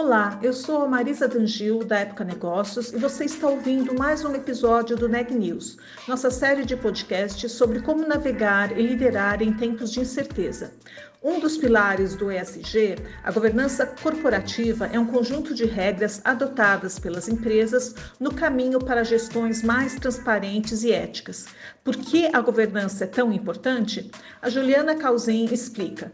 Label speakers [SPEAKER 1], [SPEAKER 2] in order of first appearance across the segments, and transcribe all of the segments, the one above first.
[SPEAKER 1] Olá, eu sou a Marisa Dangil, da Época Negócios, e você está ouvindo mais um episódio do Neg News, nossa série de podcasts sobre como navegar e liderar em tempos de incerteza. Um dos pilares do ESG, a governança corporativa, é um conjunto de regras adotadas pelas empresas no caminho para gestões mais transparentes e éticas. Por que a governança é tão importante? A Juliana Calzin explica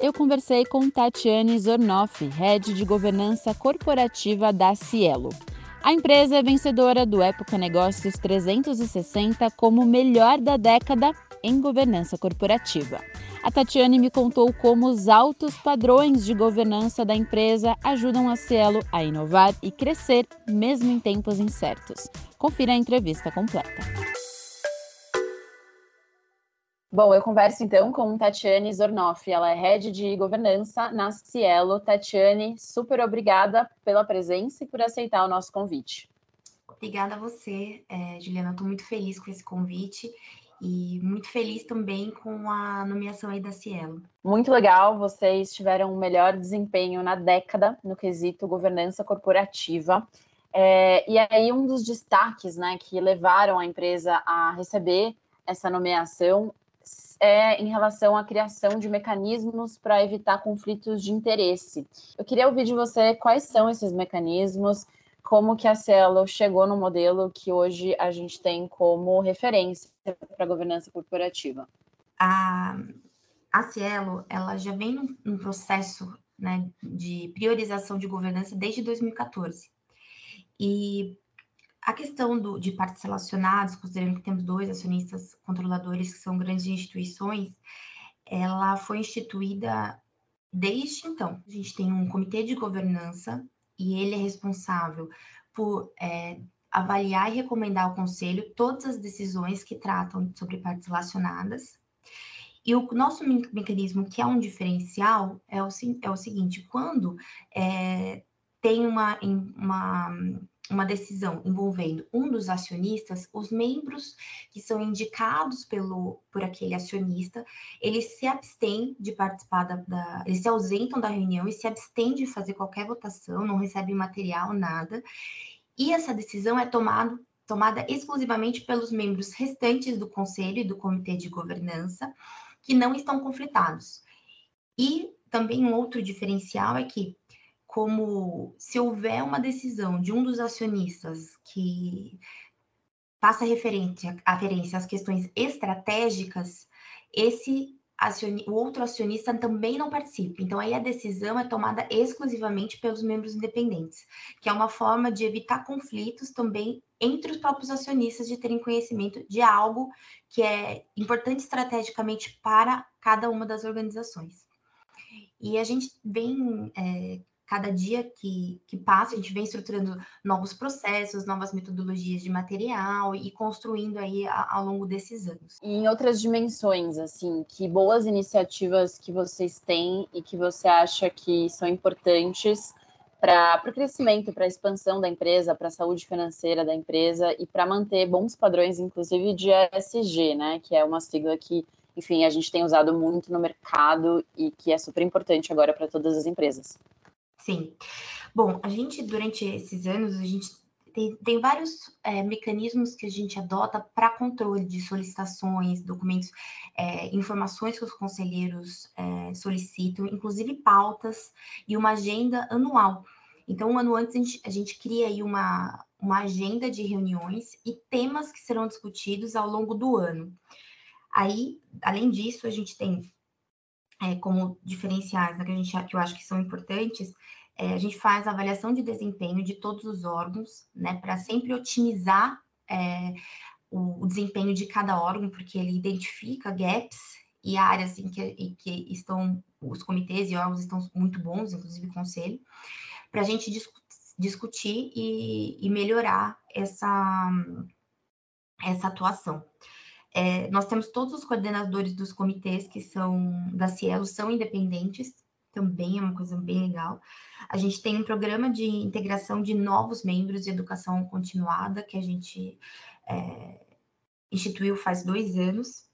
[SPEAKER 2] eu conversei com Tatiane Zornoff, head de governança corporativa da Cielo. A empresa é vencedora do Época Negócios 360 como melhor da década em governança corporativa. A Tatiane me contou como os altos padrões de governança da empresa ajudam a Cielo a inovar e crescer mesmo em tempos incertos. Confira a entrevista completa. Bom, eu converso então com Tatiane Zornoff, ela é head de governança na Cielo. Tatiane, super obrigada pela presença e por aceitar o nosso convite.
[SPEAKER 3] Obrigada a você, é, Juliana. Estou muito feliz com esse convite e muito feliz também com a nomeação aí da Cielo.
[SPEAKER 2] Muito legal, vocês tiveram o melhor desempenho na década no quesito governança corporativa. É, e aí, um dos destaques né, que levaram a empresa a receber essa nomeação é em relação à criação de mecanismos para evitar conflitos de interesse. Eu queria ouvir de você quais são esses mecanismos, como que a Cielo chegou no modelo que hoje a gente tem como referência para a governança corporativa.
[SPEAKER 3] A, a Cielo, ela já vem num, num processo né, de priorização de governança desde 2014. E a questão do, de partes relacionadas, considerando que temos dois acionistas controladores que são grandes instituições, ela foi instituída desde então. A gente tem um comitê de governança e ele é responsável por é, avaliar e recomendar ao conselho todas as decisões que tratam sobre partes relacionadas. E o nosso mecanismo, que é um diferencial, é o, é o seguinte: quando é, tem uma, uma uma decisão envolvendo um dos acionistas, os membros que são indicados pelo por aquele acionista, eles se abstêm de participar da, da, eles se ausentam da reunião e se abstêm de fazer qualquer votação, não recebem material, nada. E essa decisão é tomada tomada exclusivamente pelos membros restantes do conselho e do comitê de governança, que não estão conflitados. E também um outro diferencial é que como se houver uma decisão de um dos acionistas que faça referência, referência às questões estratégicas, esse o outro acionista também não participa. Então, aí a decisão é tomada exclusivamente pelos membros independentes, que é uma forma de evitar conflitos também entre os próprios acionistas de terem conhecimento de algo que é importante estrategicamente para cada uma das organizações. E a gente vem é, cada dia que, que passa, a gente vem estruturando novos processos, novas metodologias de material e construindo aí a, ao longo desses anos.
[SPEAKER 2] E em outras dimensões, assim, que boas iniciativas que vocês têm e que você acha que são importantes para o crescimento, para a expansão da empresa, para a saúde financeira da empresa e para manter bons padrões, inclusive de ESG, né? Que é uma sigla que, enfim, a gente tem usado muito no mercado e que é super importante agora para todas as empresas.
[SPEAKER 3] Sim. Bom, a gente, durante esses anos, a gente tem, tem vários é, mecanismos que a gente adota para controle de solicitações, documentos, é, informações que os conselheiros é, solicitam, inclusive pautas e uma agenda anual. Então, um ano antes, a gente, a gente cria aí uma, uma agenda de reuniões e temas que serão discutidos ao longo do ano. Aí, além disso, a gente tem é, como diferenciais né, que, a gente, que eu acho que são importantes, é, a gente faz avaliação de desempenho de todos os órgãos, né, para sempre otimizar é, o, o, desempenho de cada órgão, porque ele identifica gaps e áreas em que, em que estão os comitês e órgãos estão muito bons, inclusive o conselho, para a gente discu discutir e, e melhorar essa, essa atuação. É, nós temos todos os coordenadores dos comitês que são da Cielo, são independentes, também é uma coisa bem legal. A gente tem um programa de integração de novos membros de educação continuada, que a gente é, instituiu faz dois anos.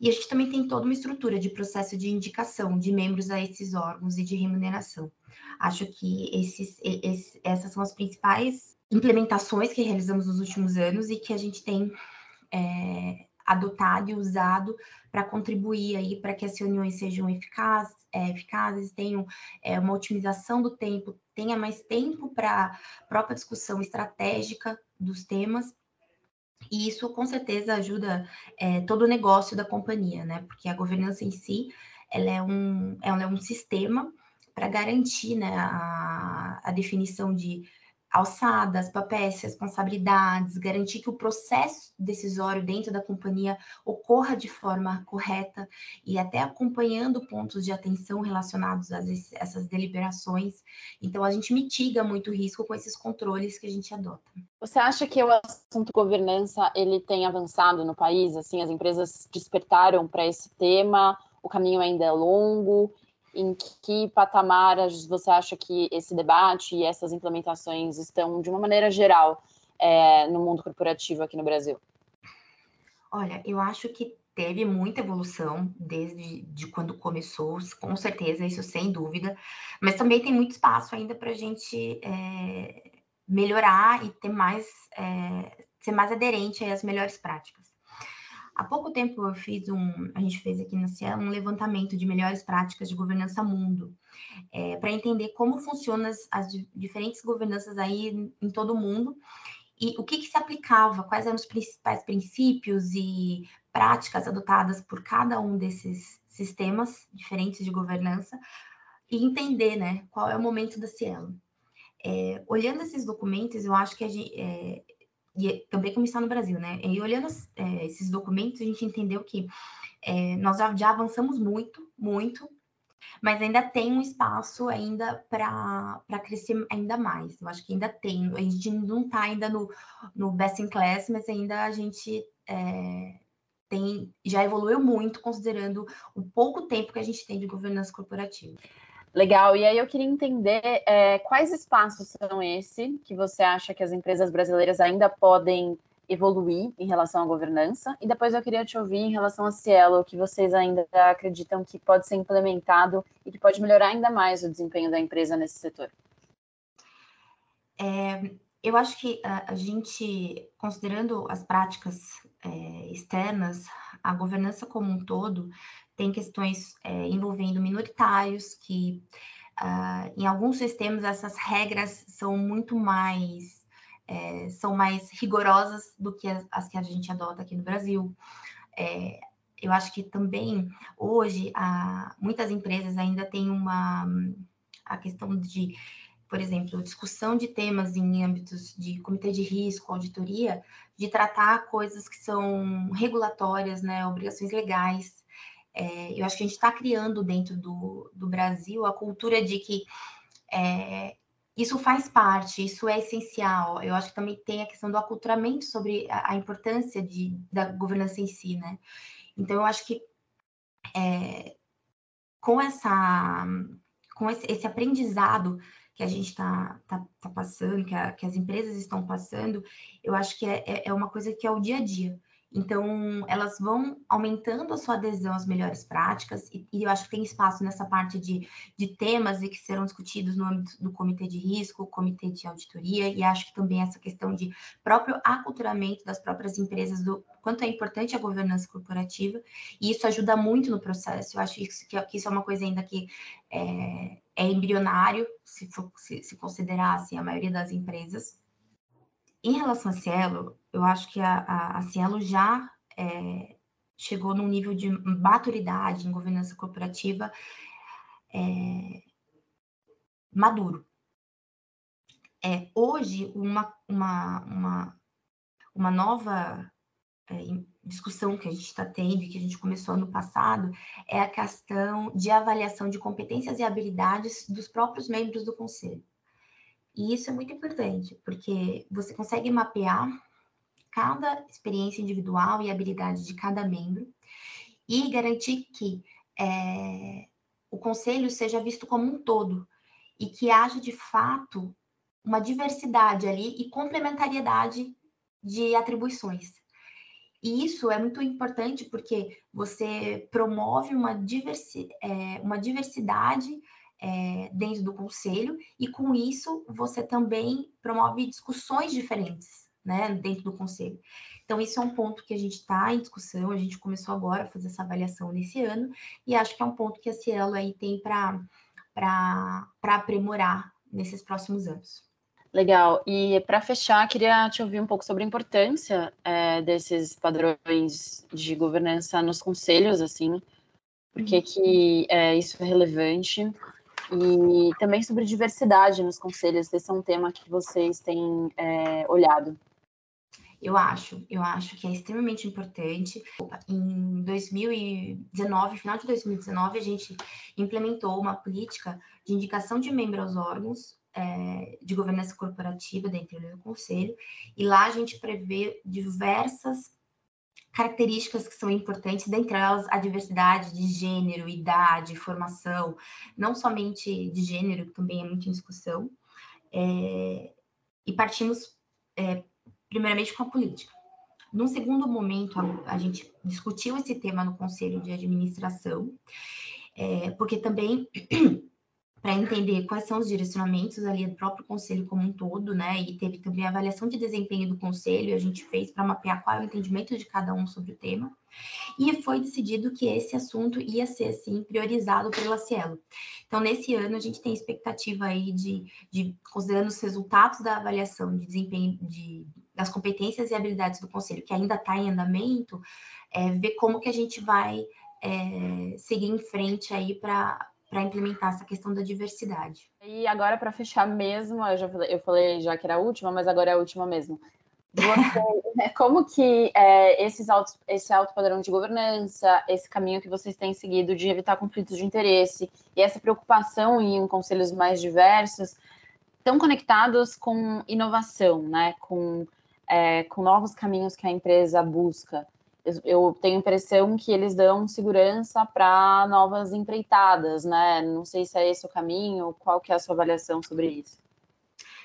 [SPEAKER 3] E a gente também tem toda uma estrutura de processo de indicação de membros a esses órgãos e de remuneração. Acho que esses, esses, essas são as principais implementações que realizamos nos últimos anos e que a gente tem é, adotado e usado para contribuir aí para que as reuniões sejam eficazes, é, eficazes tenham é, uma otimização do tempo, tenha mais tempo para a própria discussão estratégica dos temas e isso com certeza ajuda é, todo o negócio da companhia, né? Porque a governança em si ela é um, ela é um sistema para garantir né, a, a definição de alçadas, papéis, responsabilidades, garantir que o processo decisório dentro da companhia ocorra de forma correta e até acompanhando pontos de atenção relacionados a essas deliberações. Então, a gente mitiga muito o risco com esses controles que a gente adota.
[SPEAKER 2] Você acha que o assunto governança ele tem avançado no país? Assim, as empresas despertaram para esse tema? O caminho ainda é longo? Em que patamar você acha que esse debate e essas implementações estão, de uma maneira geral, é, no mundo corporativo aqui no Brasil?
[SPEAKER 3] Olha, eu acho que teve muita evolução desde de quando começou, com certeza, isso sem dúvida, mas também tem muito espaço ainda para a gente é, melhorar e ter mais, é, ser mais aderente às melhores práticas. Há pouco tempo eu fiz um, a gente fez aqui na Cielo um levantamento de melhores práticas de governança mundo, é, para entender como funcionam as, as, diferentes governanças aí em todo o mundo e o que, que se aplicava, quais eram os principais princípios e práticas adotadas por cada um desses sistemas diferentes de governança e entender, né, qual é o momento da Cielo. É, olhando esses documentos, eu acho que gente, é, e é também como está no Brasil, né? E olhando é, esses documentos, a gente entendeu que é, nós já, já, avançamos muito, muito, mas ainda tem um espaço ainda para crescer ainda mais. Eu acho que ainda tem. A gente não está ainda no, no best in class, mas ainda a gente é, tem, já evoluiu muito, considerando o pouco tempo que a gente tem de governança corporativa.
[SPEAKER 2] Legal, e aí eu queria entender é, quais espaços são esse que você acha que as empresas brasileiras ainda podem evoluir em relação à governança, e depois eu queria te ouvir em relação a Cielo, que vocês ainda acreditam que pode ser implementado e que pode melhorar ainda mais o desempenho da empresa nesse setor.
[SPEAKER 3] É, eu acho que a, a, gente, considerando as práticas é, externas, a governança como um todo, tem questões é, envolvendo minoritários, que uh, em alguns sistemas essas regras são muito mais é, são mais rigorosas do que as, as, que a gente adota aqui no Brasil. É, eu acho que também hoje a, muitas empresas ainda têm uma a questão de, por exemplo, discussão de temas em âmbitos de comitê de risco, auditoria, de tratar coisas que são regulatórias, né, obrigações legais é, eu acho que a gente está criando dentro do, do Brasil a cultura de que é, isso faz parte, isso é essencial. Eu acho que também tem a questão do aculturamento sobre a, a importância de, da governança em si, né? Então, eu acho que é, com essa com esse, esse, aprendizado que a gente está tá, tá passando, que, a, que, as empresas estão passando, eu acho que é, é, é uma coisa que é o dia a dia. Então, elas vão aumentando a sua adesão às melhores práticas, e, e, eu acho que tem espaço nessa parte de, de temas e que serão discutidos no âmbito do comitê de risco, comitê de auditoria, e acho que também essa questão de próprio aculturamento das próprias empresas, do quanto é importante a governança corporativa, e isso ajuda muito no processo. Eu acho que, que, que isso é uma coisa ainda que é, é embrionário, se, for, se, se considerar assim, a maioria das empresas. Em relação a Cielo, eu acho que a, a, a Cielo já é, chegou num nível de maturidade em governança corporativa é, maduro. É, hoje, uma, uma, uma, uma nova é, discussão que a gente está tendo que a gente começou ano passado é a questão de avaliação de competências e habilidades dos próprios membros do conselho. E isso é muito importante, porque você consegue mapear cada experiência individual e habilidade de cada membro e garantir que é, o conselho seja visto como um todo e que haja de fato uma diversidade ali e complementariedade de atribuições. E isso é muito importante porque você promove uma, diversi é, uma diversidade é, dentro do conselho e com isso você também promove discussões diferentes né, dentro do conselho. Então, isso é um ponto que a gente está em discussão, a gente começou agora a fazer essa avaliação nesse ano, e acho que é um ponto que a Cielo aí tem para aprimorar nesses próximos anos.
[SPEAKER 2] Legal. E para fechar, queria te ouvir um pouco sobre a importância é, desses padrões de governança nos conselhos, assim, por que, que é, isso é relevante e também sobre diversidade nos conselhos. Esse é um tema que vocês têm é, olhado.
[SPEAKER 3] Eu acho, eu acho que é extremamente importante. Em 2019, final de 2019, a gente implementou uma política de indicação de membro aos órgãos é, de governança corporativa dentro do conselho, e lá a gente prevê diversas características que são importantes, dentre elas a diversidade de gênero, idade, formação, não somente de gênero, que também é muito em discussão, é, e partimos é, primeiramente com a política. Num segundo momento, a, a, gente discutiu esse tema no Conselho de Administração, é, porque também para entender quais são os direcionamentos ali do próprio conselho como um todo, né? E teve também a avaliação de desempenho do conselho, a gente fez para mapear qual é o entendimento de cada um sobre o tema. E foi decidido que esse assunto ia ser, sim, priorizado pela Cielo. Então, nesse ano, a gente tem expectativa aí de, de considerando os resultados da avaliação de desempenho de, das competências e habilidades do conselho, que ainda está em andamento, é, ver como que a gente vai é, seguir em frente aí para para implementar essa questão da diversidade.
[SPEAKER 2] E agora, para fechar mesmo, eu já falei, eu falei já que era a última, mas agora é a última mesmo. Você, como que é, esses altos, esse alto padrão de governança, esse caminho que vocês têm seguido de evitar conflitos de interesse e essa preocupação em conselhos mais diversos estão conectados com inovação, né? Com, é, com novos caminhos que a empresa busca eu tenho a impressão que eles dão segurança para novas empreitadas, né? Não sei se é esse o caminho, qual que é a sua avaliação sobre isso?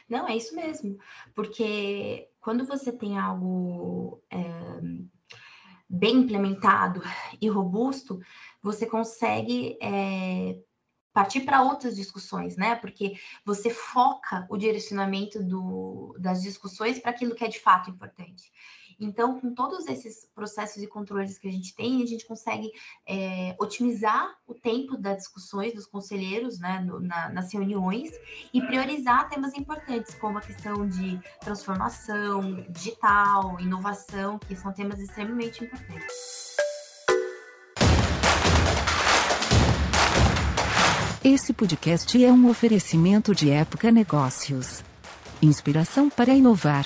[SPEAKER 3] Não, é isso mesmo, porque quando você tem algo é, bem implementado e robusto, você consegue é, partir para outras discussões, né? Porque você foca o direcionamento do, das discussões para aquilo que é de fato importante. Então, com todos esses processos e controles que a gente tem, a gente consegue é, otimizar o tempo das discussões dos conselheiros né, no, na, nas reuniões e priorizar temas importantes, como a questão de transformação digital, inovação, que são temas extremamente importantes.
[SPEAKER 4] Esse podcast é um oferecimento de Época Negócios. Inspiração para inovar.